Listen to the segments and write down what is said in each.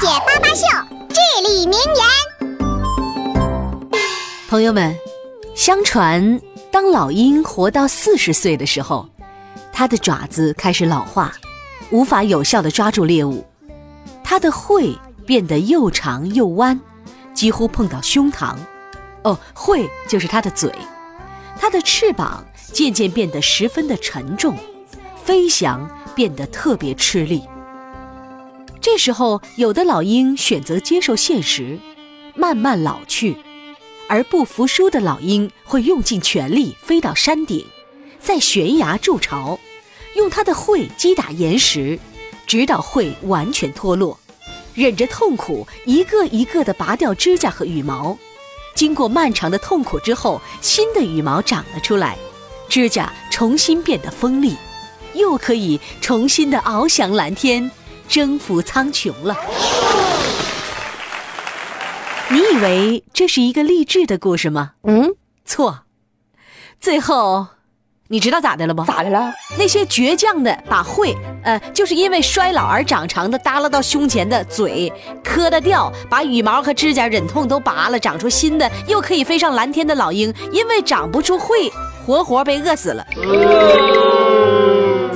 姐八八秀至理名言。朋友们，相传当老鹰活到四十岁的时候，它的爪子开始老化，无法有效的抓住猎物，它的喙变得又长又弯，几乎碰到胸膛。哦，喙就是它的嘴。它的翅膀渐渐变得十分的沉重，飞翔变得特别吃力。这时候，有的老鹰选择接受现实，慢慢老去；而不服输的老鹰会用尽全力飞到山顶，在悬崖筑巢，用它的喙击打岩石，直到喙完全脱落，忍着痛苦，一个一个地拔掉指甲和羽毛。经过漫长的痛苦之后，新的羽毛长了出来，指甲重新变得锋利，又可以重新的翱翔蓝天，征服苍穹了。你以为这是一个励志的故事吗？嗯，错。最后，你知道咋的了不？咋的了？那些倔强的把喙，呃，就是因为衰老而长长的耷拉到胸前的嘴磕的掉，把羽毛和指甲忍痛都拔了，长出新的，又可以飞上蓝天的老鹰，因为长不出喙，活活被饿死了。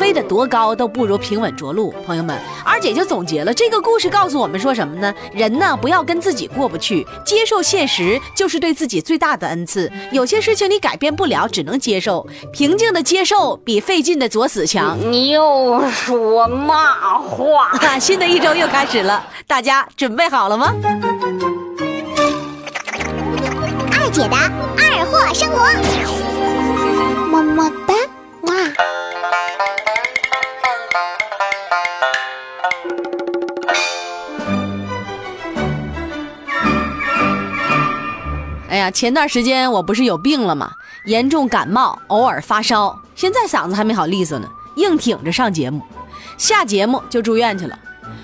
飞得多高都不如平稳着陆。朋友们，二姐就总结了这个故事，告诉我们说什么呢？人呢，不要跟自己过不去，接受现实就是对自己最大的恩赐。有些事情你改变不了，只能接受，平静的接受比费劲的作死强。你又说嘛话？啊，新的一周又开始了，大家准备好了吗？二姐的二货生活，么么哎呀，前段时间我不是有病了吗？严重感冒，偶尔发烧，现在嗓子还没好利索呢，硬挺着上节目，下节目就住院去了。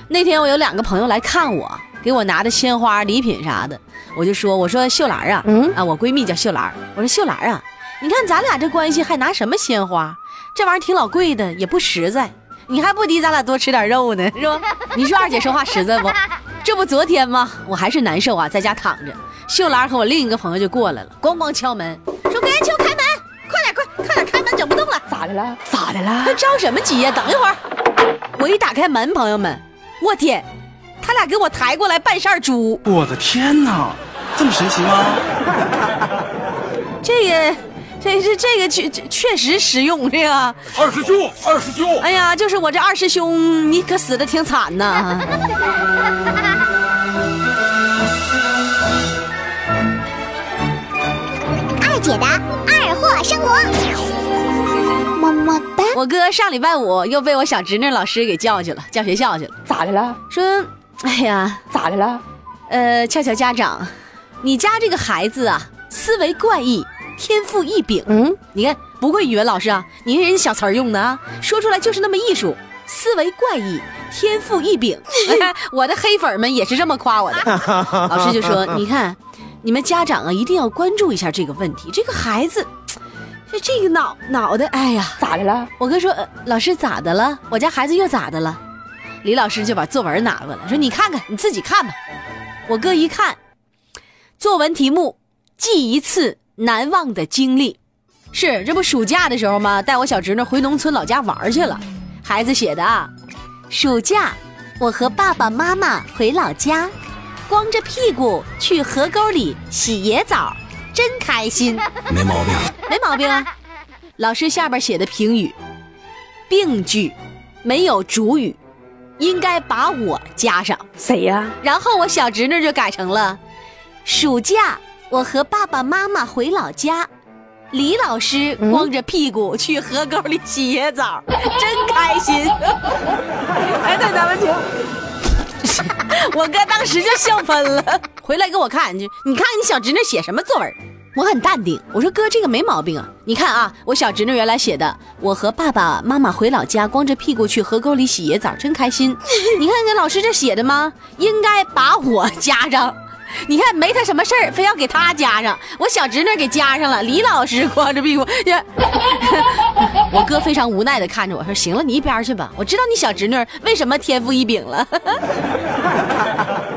那天我有两个朋友来看我，给我拿的鲜花、礼品啥的，我就说：“我说秀兰啊，嗯啊，我闺蜜叫秀兰，我说秀兰啊，你看咱俩这关系还拿什么鲜花？这玩意儿挺老贵的，也不实在，你还不抵咱俩多吃点肉呢，是吧？你说二姐说话实在不？这不昨天吗？我还是难受啊，在家躺着。秀兰和我另一个朋友就过来了，咣咣敲门，说：“给秋开门，快点，快快点开门，整不动了。”咋的了？咋的了？着什么急呀？等一会儿，我一打开门，朋友们，我天，他俩给我抬过来半扇猪，我的天哪，这么神奇吗？这个，这这这个确确实实用，这个。二师兄，二师兄，哎呀，就是我这二师兄，你可死的挺惨呐。二姐的二货生活，么么哒。我哥上礼拜五又被我小侄女老师给叫去了，叫学校去了，咋的了？说，哎呀，咋的了？呃，俏俏家长，你家这个孩子啊，思维怪异，天赋异禀。嗯，你看，不愧语文老师啊，你是人小词儿用的啊，说出来就是那么艺术。思维怪异，天赋异禀。我的黑粉们也是这么夸我的。老师就说：“你看，你们家长啊，一定要关注一下这个问题。这个孩子，这这个脑脑袋，哎呀，咋的了？我哥说、呃老师咋的了？我家孩子又咋的了？李老师就把作文拿过来，说你看看，你自己看吧。我哥一看，作文题目记一次难忘的经历，是这不暑假的时候吗？带我小侄女回农村老家玩去了。孩子写的啊，暑假我和爸爸妈妈回老家，光着屁股去河沟里洗野澡，真开心。没毛病。没毛病啊。老师下边写的评语，病句，没有主语，应该把我加上。谁呀？然后我小侄女就改成了，暑假我和爸爸妈妈回老家，李老师光着屁股去河沟里洗野澡，真开心。哎，对，咱们听。我哥当时就笑喷了，回来给我看，就你看你小侄女写什么作文？我很淡定，我说哥这个没毛病啊，你看啊，我小侄女原来写的，我和爸爸妈妈回老家，光着屁股去河沟里洗野澡，真开心。你看看老师这写的吗？应该把我加上。你看没他什么事儿，非要给他加上。我小侄女给加上了，李老师光着屁股。我哥非常无奈的看着我说：“行了，你一边去吧。我知道你小侄女为什么天赋异禀了。”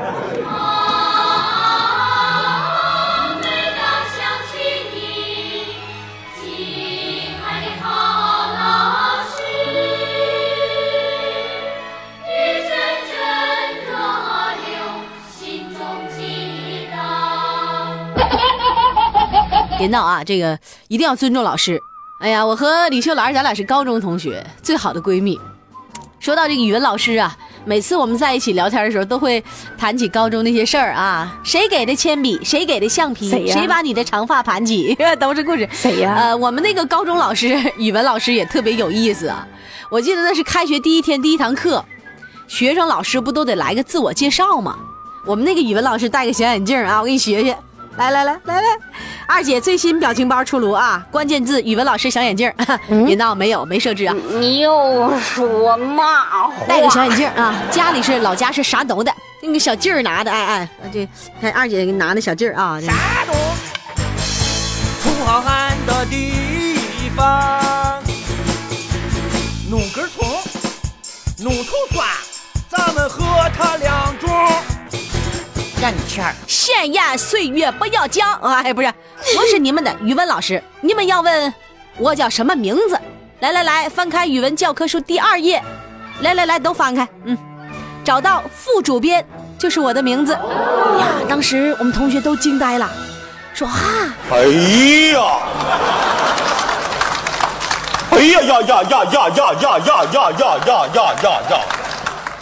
别闹啊！这个一定要尊重老师。哎呀，我和李秀兰咱俩是高中同学，最好的闺蜜。说到这个语文老师啊，每次我们在一起聊天的时候，都会谈起高中那些事儿啊。谁给的铅笔？谁给的橡皮？谁把你的长发盘起？都是故事。谁呀？呃，我们那个高中老师，语文老师也特别有意思啊。我记得那是开学第一天第一堂课，学生老师不都得来个自我介绍吗？我们那个语文老师戴个小眼镜啊，我给你学学。来来来来来，二姐最新表情包出炉啊！关键字语文老师小眼镜，别闹，没有没设置啊。你又说嘛话，戴个小眼镜啊！家里是老家是啥都的，那个小劲儿拿的，哎哎，这看二姐拿的小劲儿啊。啥都，出好汉的地方，弄根葱，弄头蒜，让你圈儿，闲言碎语不要讲。哎，不是，我是你们的语文老师，你们要问我叫什么名字？来来来，翻开语文教科书第二页，来来来，都翻开。嗯，找到副主编就是我的名字。呀，当时我们同学都惊呆了，说啊，哎呀，哎呀呀呀呀呀呀呀呀呀呀呀呀呀！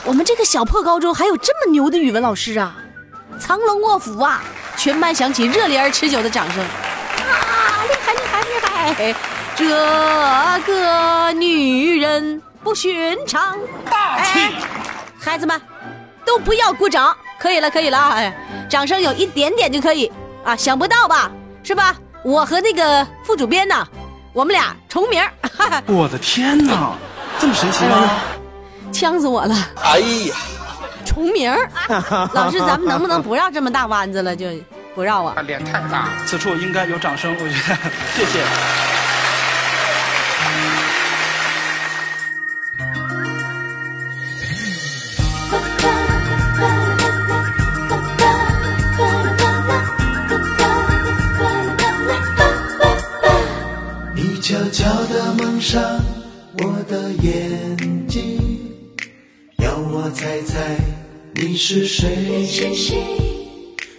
我们这个小破高中还有这么牛的语文老师啊！藏龙卧虎啊！全班响起热烈而持久的掌声。啊，厉害厉害厉害！这个女人不寻常，大气！孩子们，都不要鼓掌，可以了可以了啊！掌声有一点点就可以啊！想不到吧？是吧？我和那个副主编呢，我们俩重名。我的天哪，这么神奇吗？呛死我了！哎呀！重名儿，老师，咱们能不能不绕这么大弯子了？就不绕啊！脸太大，此处应该有掌声，我觉得，谢谢。你悄悄地蒙上我的眼睛，要我猜猜。你是谁？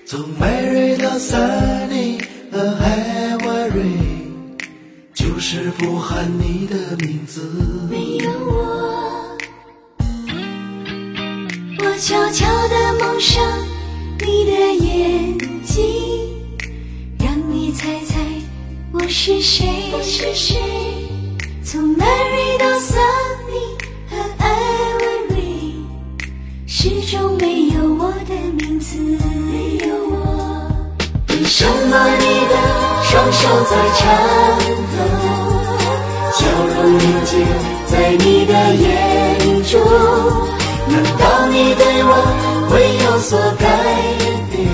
从 Mary 到 Sunny 和 Harry，就是不喊你的名字。没有我，我悄悄地蒙上你的眼睛，让你猜猜我是谁。从 Mary 到 Sunny 我的名字，里有我。为什么你的双手在颤抖？笑容凝结在你的眼中。难道你对我会有所改变？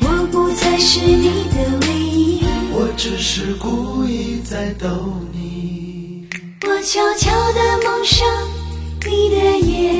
我不再是你的唯一，我只是故意在逗你。我悄悄地蒙上你的眼。